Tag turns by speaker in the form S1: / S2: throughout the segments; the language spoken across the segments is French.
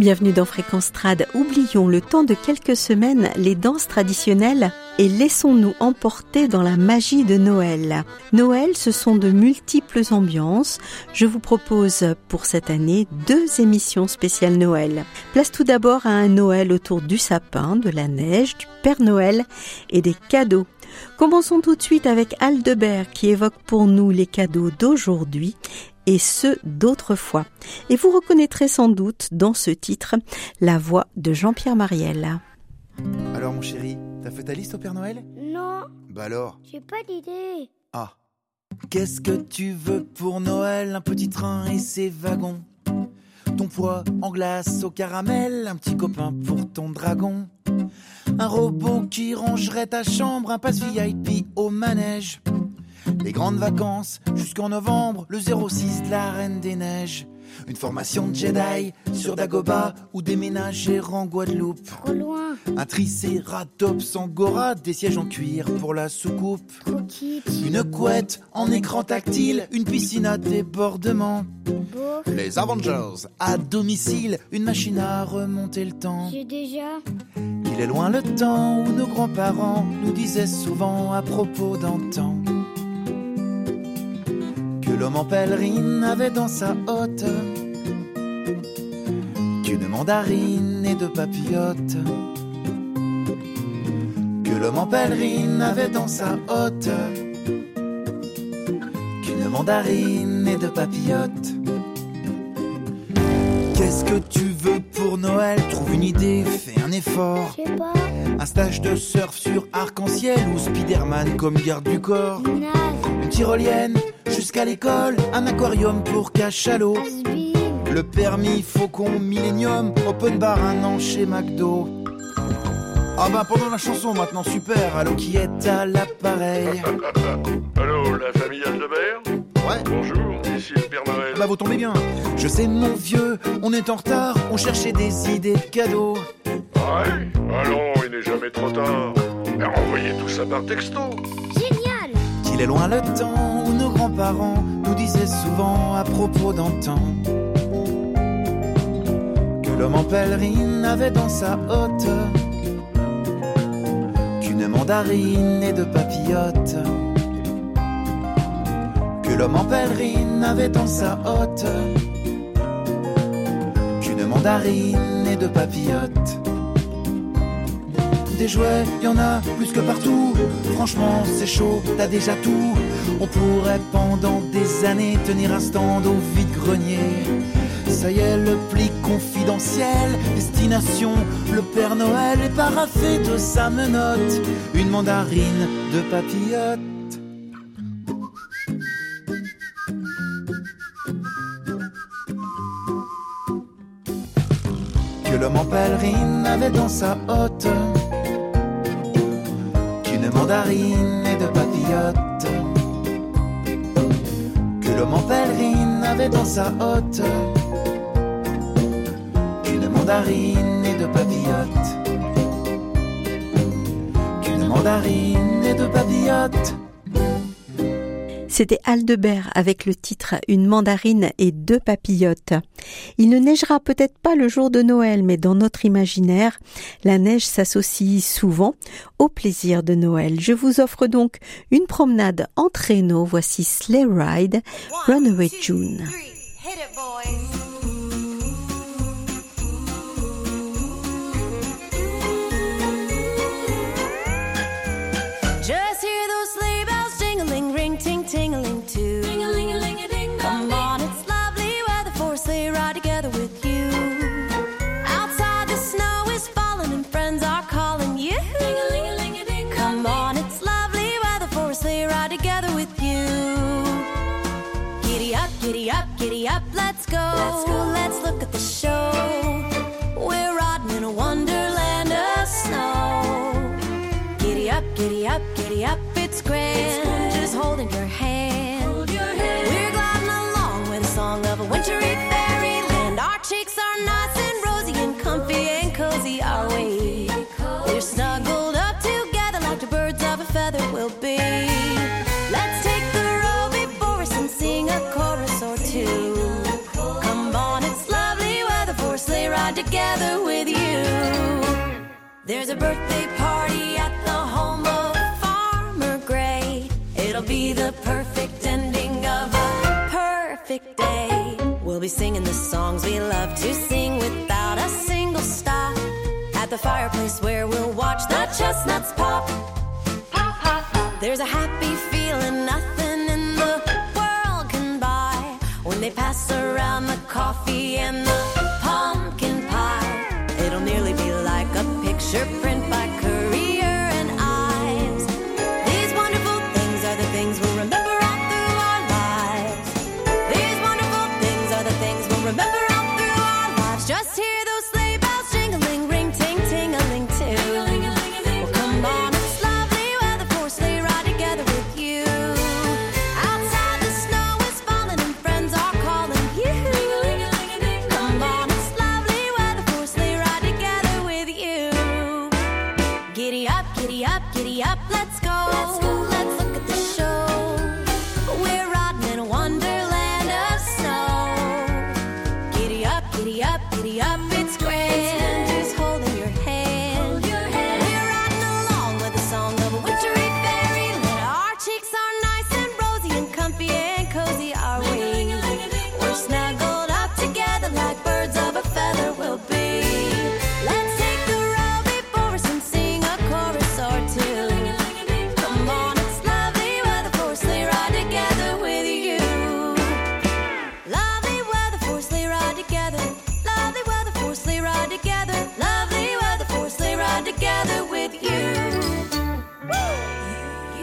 S1: Bienvenue dans Fréquence Trad. Oublions le temps de quelques semaines les danses traditionnelles et laissons-nous emporter dans la magie de Noël. Noël, ce sont de multiples ambiances. Je vous propose pour cette année deux émissions spéciales Noël. Place tout d'abord à un Noël autour du sapin, de la neige, du Père Noël et des cadeaux. Commençons tout de suite avec Aldebert qui évoque pour nous les cadeaux d'aujourd'hui et ceux d'autrefois. Et vous reconnaîtrez sans doute dans ce titre la voix de Jean-Pierre Mariel.
S2: Alors mon chéri, t'as fait ta liste au Père Noël?
S3: Non,
S2: Bah alors?
S3: J'ai pas d'idée.
S2: Ah. Qu'est-ce que tu veux pour Noël? Un petit train et ses wagons Ton poids en glace au caramel Un petit copain pour ton dragon Un robot qui rangerait ta chambre Un passe VIP au manège Les grandes vacances jusqu'en novembre Le 06 de la Reine des Neiges Une formation de Jedi sur Dagoba Ou déménager en Guadeloupe
S3: Trop loin,
S2: un tricératops angora, des sièges en cuir pour la soucoupe.
S3: trop
S2: Une couette en écran tactile, une piscine à débordement.
S3: beau.
S2: Les Avengers à domicile, une machine à remonter le temps.
S3: J'ai déjà.
S2: Il est loin le temps où nos grands-parents nous disaient souvent à propos d'antan l'homme en pèlerine avait dans sa hotte qu'une mandarine et deux papillotes. Que l'homme en pèlerine avait dans sa hotte qu'une mandarine et deux papillotes. Qu'est-ce que tu veux pour Noël? Trouve une idée, fais un effort.
S3: Pas,
S2: Un stage de surf sur arc-en-ciel ou Spider-Man comme garde du corps. Tyrolienne jusqu'à l'école, un aquarium pour cachalot. Le permis Faucon Millennium, open bar un an chez McDo. Ah bah pendant la chanson maintenant super, allô qui est à l'appareil?
S4: Allô, la famille Aldebert
S2: Ouais,
S4: Bonjour, ici le Père Noël.
S2: bah vous tombez bien. Je sais mon vieux, on est en retard, on cherchait des idées de cadeaux.
S4: Ouais Allons, il n'est jamais trop tard. Mais envoyez tout ça par texto.
S2: Est loin le temps où nos grands-parents nous disaient souvent à propos d'antan que l'homme en pèlerine avait dans sa hotte qu'une mandarine et deux papillotes. Que l'homme en pèlerine avait dans sa hotte qu'une mandarine et deux papillotes. Des jouets, y en a plus que partout. Franchement, c'est chaud, t'as déjà tout. On pourrait pendant des années tenir un stand au vide-grenier. Ça y est, le pli confidentiel, destination, le Père Noël est paraffé de sa menotte. Une mandarine de papillote. Que l'homme en pèlerine avait dans sa hotte qu'une mandarine et deux papillotes. Que l'homme en pèlerine avait dans sa hotte qu'une mandarine et deux papillotes. Qu'une mandarine et deux papillotes.
S1: C'était Aldebert avec le titre Une mandarine et deux papillotes. Il ne neigera peut-être pas le jour de Noël, mais dans notre imaginaire, la neige s'associe souvent au plaisir de Noël. Je vous offre donc une promenade en traîneau. Voici Sleigh Ride, Runaway June.
S5: together with you. There's a birthday party at the home of Farmer Gray. It'll be the perfect ending of a perfect day. We'll be singing the songs we love to sing without a single stop. At the fireplace where we'll watch the chestnuts pop. Pop, pop, pop. There's a happy feeling nothing in the world can buy when they pass around the coffee and the Surprise.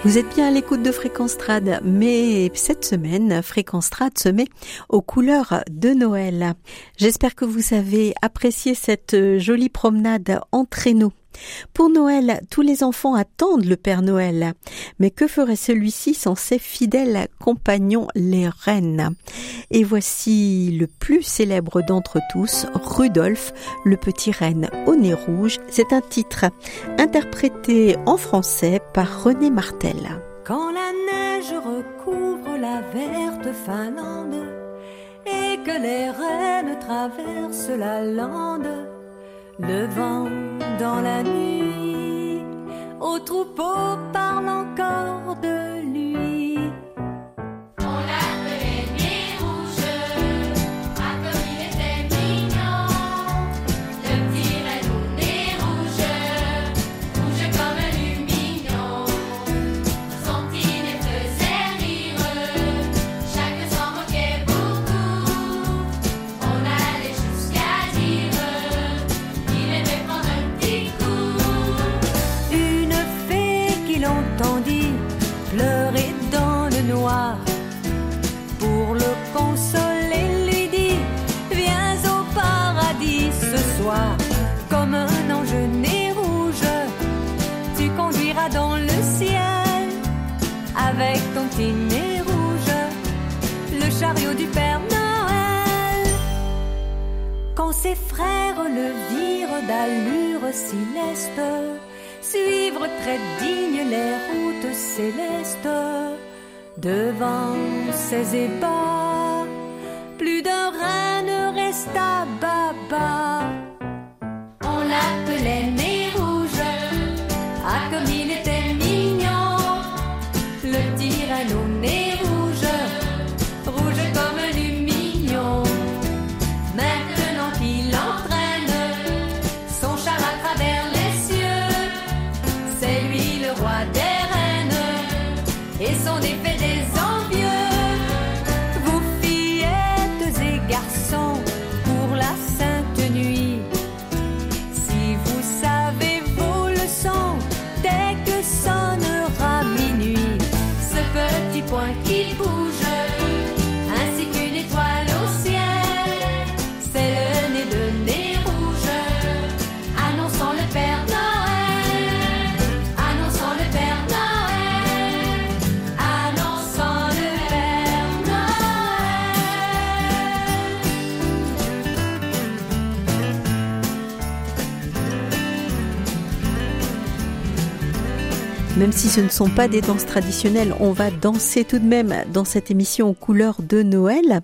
S1: Vous êtes bien à l'écoute de Fréquenstrad, mais cette semaine, Fréquenstrad se met aux couleurs de Noël. J'espère que vous avez apprécié cette euh, jolie promenade en traîneau pour Noël, tous les enfants attendent le Père Noël. Mais que ferait celui-ci sans ses fidèles compagnons les reines? Et voici le plus célèbre d'entre tous, Rudolph, le petit renne au nez rouge. C'est un titre interprété en français par René Martel.
S6: Quand la neige recouvre la verte Finlande et que les reines traversent la lande, le vent dans la nuit, au troupeau parle encore de lui. Devant ses ébats, plus d'un rein ne resta baba.
S7: On l'appelait
S1: Même si ce ne sont pas des danses traditionnelles, on va danser tout de même dans cette émission aux couleurs de Noël.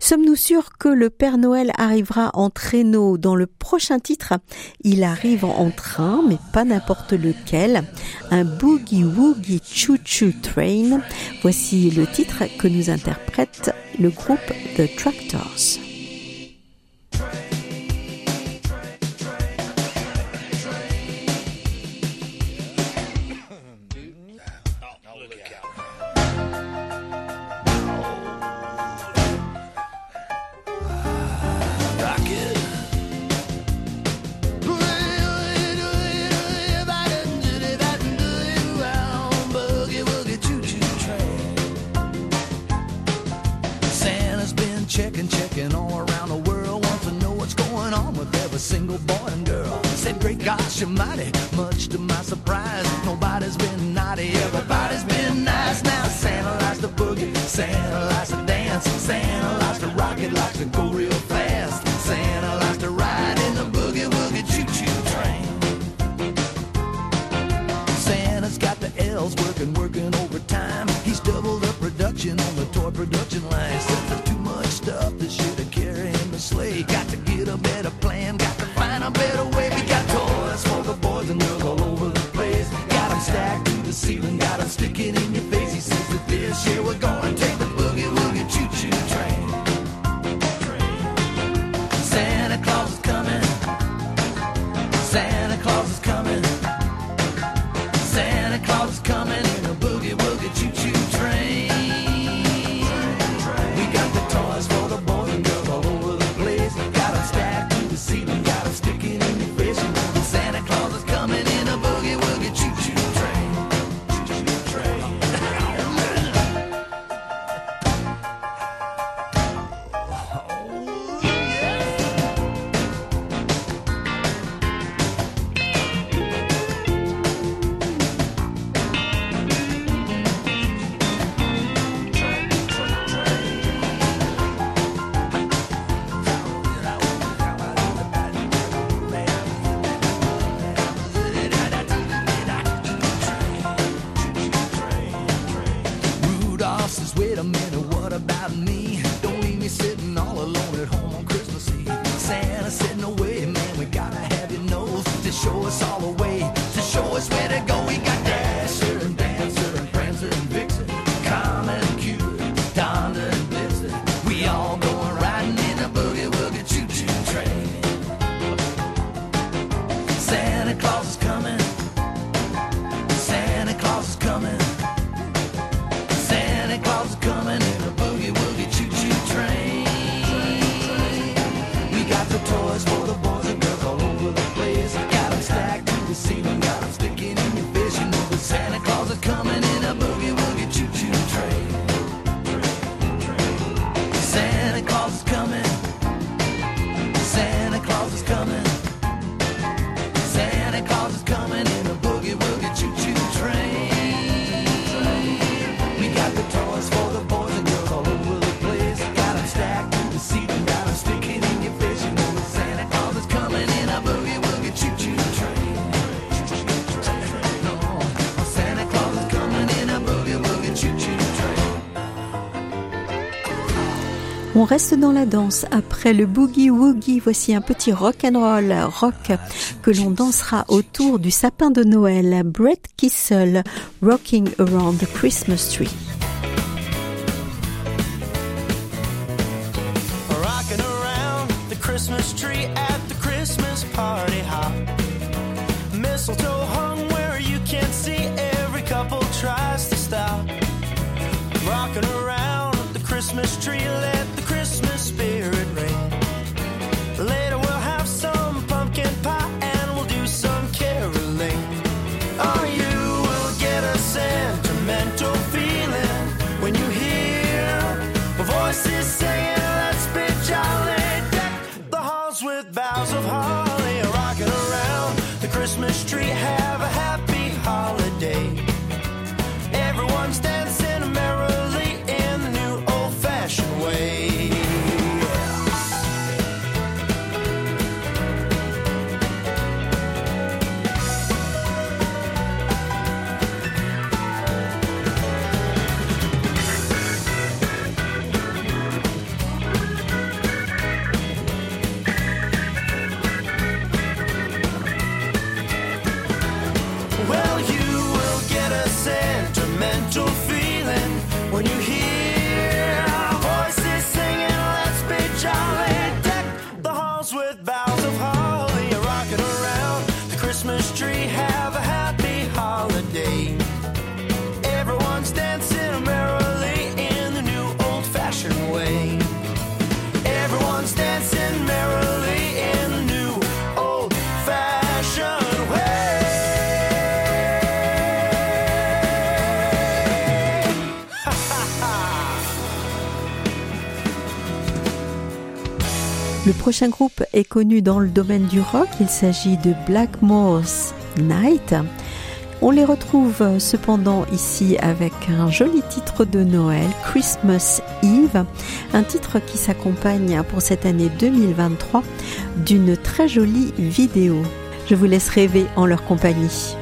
S1: Sommes-nous sûrs que le Père Noël arrivera en traîneau dans le prochain titre? Il arrive en train, mais pas n'importe lequel. Un boogie woogie choo choo train. Voici le titre que nous interprète le groupe The Tractors.
S8: your money. On
S1: reste dans la danse. Après le boogie woogie, voici un petit rock and roll rock que l'on dansera autour du sapin de Noël. Brett Kissel, Rocking Around the Christmas Tree.
S9: Rocking around the Christmas tree at the Christmas party hop. Mistletoe hung where you can't see. Every couple tries to stop. Rocking around the Christmas tree. Let the
S6: prochain groupe est connu dans le domaine du rock, il s'agit de Blackmore's Night. On les retrouve cependant ici avec un joli titre de Noël, Christmas Eve, un titre qui s'accompagne pour cette année 2023 d'une très jolie vidéo. Je vous laisse rêver en leur compagnie.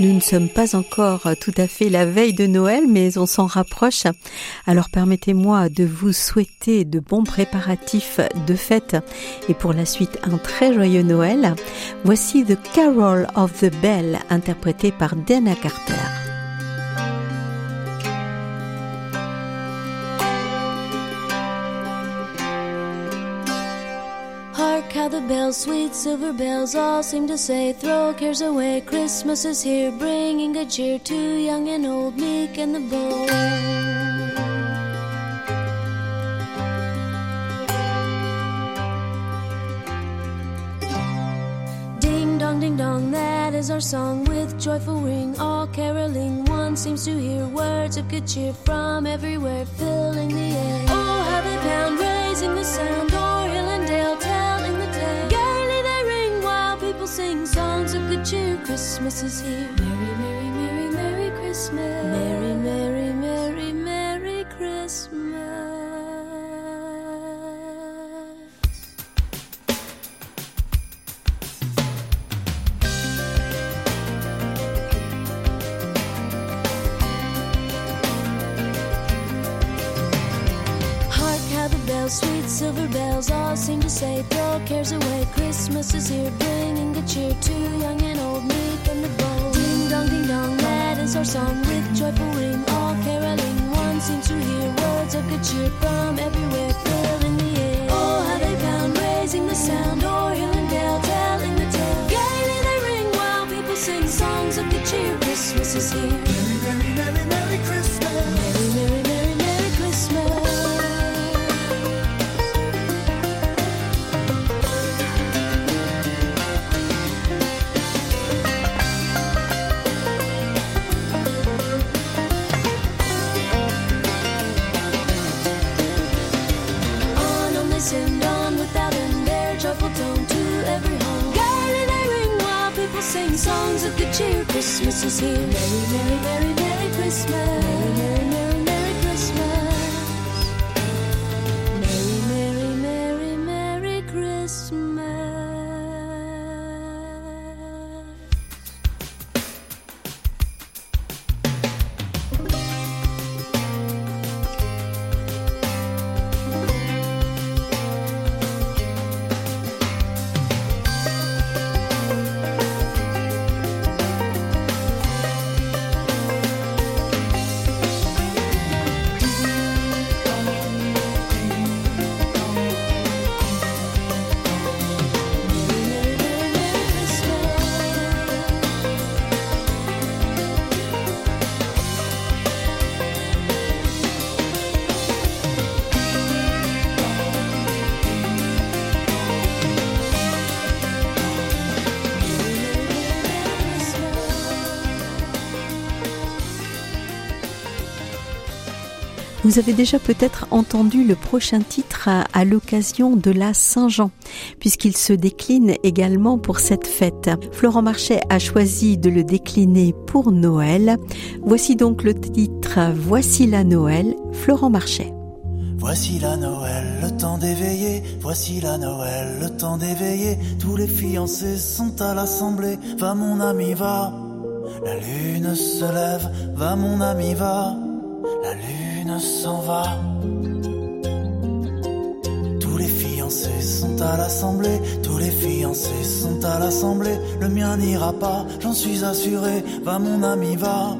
S6: Nous ne sommes pas encore tout à fait la veille de Noël, mais on s'en rapproche. Alors permettez-moi de vous souhaiter de bons préparatifs de fête et pour la suite un très joyeux Noël. Voici The Carol of the Bell interprété par Dana Carter.
S10: Bells, sweet silver bells, all seem to say, Throw cares away, Christmas is here, bringing good cheer to young and old, meek and the bold. Ding dong, ding dong, that is our song with joyful ring, all caroling. One seems to hear words of good cheer from everywhere, filling Christmas is here. Merry, merry, merry, merry Christmas. Merry, merry, merry, merry Christmas. Hark how the bells, sweet silver bells, all seem to say, throw cares away. Christmas is here, bringing good cheer to young and our song with joyful ring, all caroling. One seems to hear words of good cheer from everywhere, filling the air. Oh, how they pound, raising the sound, o'er hill and dale, telling the tale. Gaily they ring while people sing songs of good cheer. Christmas is here. Merry, merry, merry, merry Christmas. Christmas is here. Merry, merry, merry, merry Christmas.
S1: Vous avez déjà peut-être entendu le prochain titre à, l'occasion de la Saint-Jean, puisqu'il se décline également pour cette fête. Florent Marchais a choisi de le décliner pour Noël. Voici donc le titre Voici la Noël, Florent Marchais.
S2: Voici la Noël, le temps d'éveiller. Voici la Noël, le temps d'éveiller. Tous les fiancés sont à l'assemblée. Va mon ami, va. La lune se lève. Va mon ami, va. La lune s'en va. Tous les fiancés sont à l'assemblée. Tous les fiancés sont à l'assemblée. Le mien n'ira pas, j'en suis assuré. Va mon ami, va.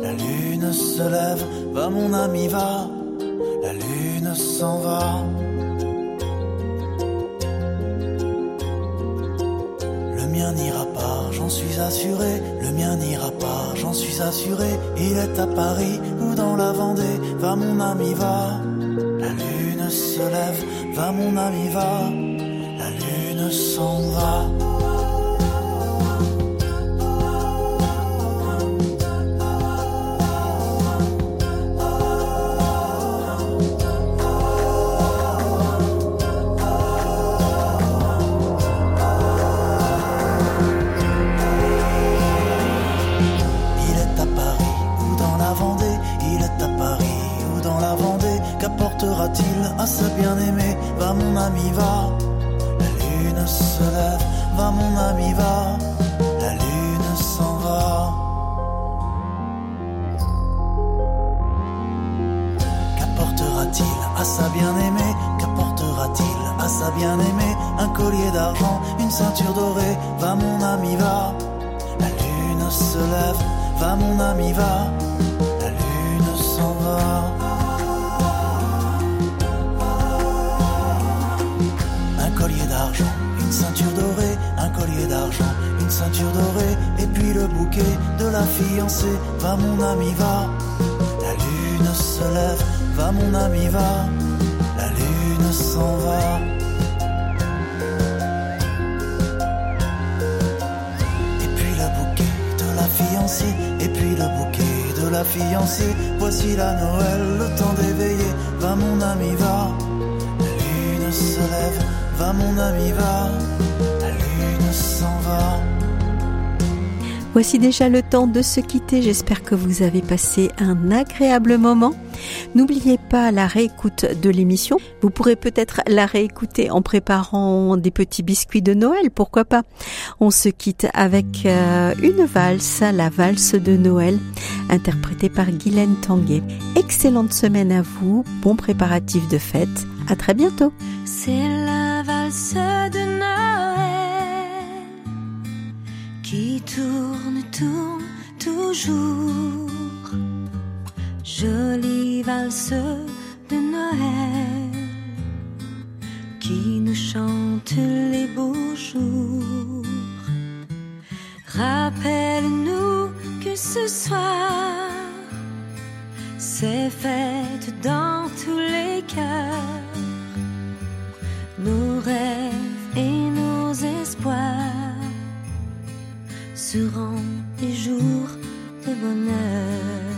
S2: La lune se lève. Va mon ami, va. La lune s'en va. Le mien n'ira pas, j'en suis assuré. Le mien n'ira pas, j'en suis assuré. Il est à Paris dans la Vendée. Va mon ami, va. La lune se lève. Va mon ami, va. La lune s'en va. Une ceinture dorée, et puis le bouquet de la fiancée. Va mon ami, va. La lune se lève, va mon ami, va. La lune s'en va. Et puis le bouquet de la fiancée, et puis le bouquet de la fiancée. Voici la Noël, le temps d'éveiller. Va mon ami, va. La lune se lève, va mon ami, va. Va.
S1: Voici déjà le temps de se quitter. J'espère que vous avez passé un agréable moment. N'oubliez pas la réécoute de l'émission. Vous pourrez peut-être la réécouter en préparant des petits biscuits de Noël, pourquoi pas. On se quitte avec euh, une valse, la valse de Noël, interprétée par Guylaine Tanguay. Excellente semaine à vous, bon préparatif de fête. À très bientôt.
S6: C'est la valse de qui tourne, tourne toujours. Jolie valse de Noël qui nous chante les beaux jours. Rappelle-nous que ce soir, c'est fête dans tous les cœurs. Nos rêves seront des jours de bonheur.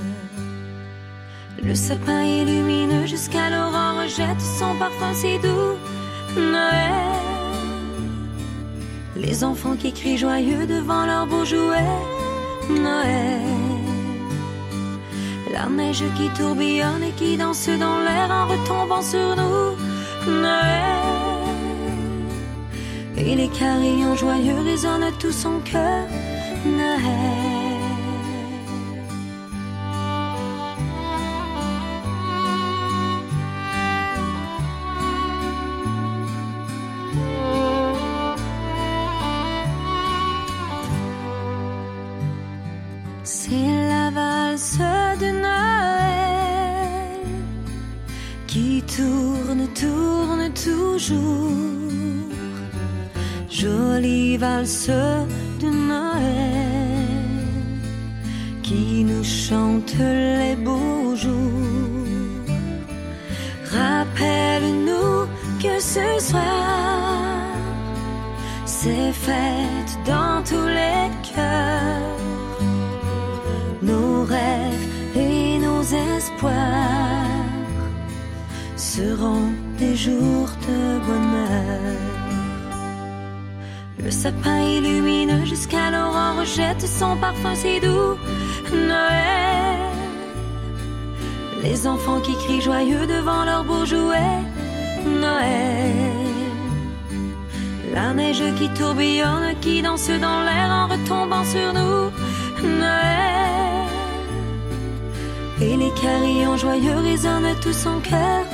S6: Le sapin est lumineux jusqu'à l'aurore jette son parfum si doux. Noël. Les enfants qui crient joyeux devant leurs beaux jouets. Noël. La neige qui tourbillonne et qui danse dans l'air en retombant sur nous. Noël. Et les carillons joyeux résonnent tout son cœur. Noël. Seront des jours de bonheur. Le sapin est lumineux jusqu'à l'aurore jette son parfum si doux. Noël. Les enfants qui crient joyeux devant leurs beaux jouets. Noël. La neige qui tourbillonne, qui danse dans l'air en retombant sur nous. Noël. Et les carillons joyeux résonnent tout son cœur.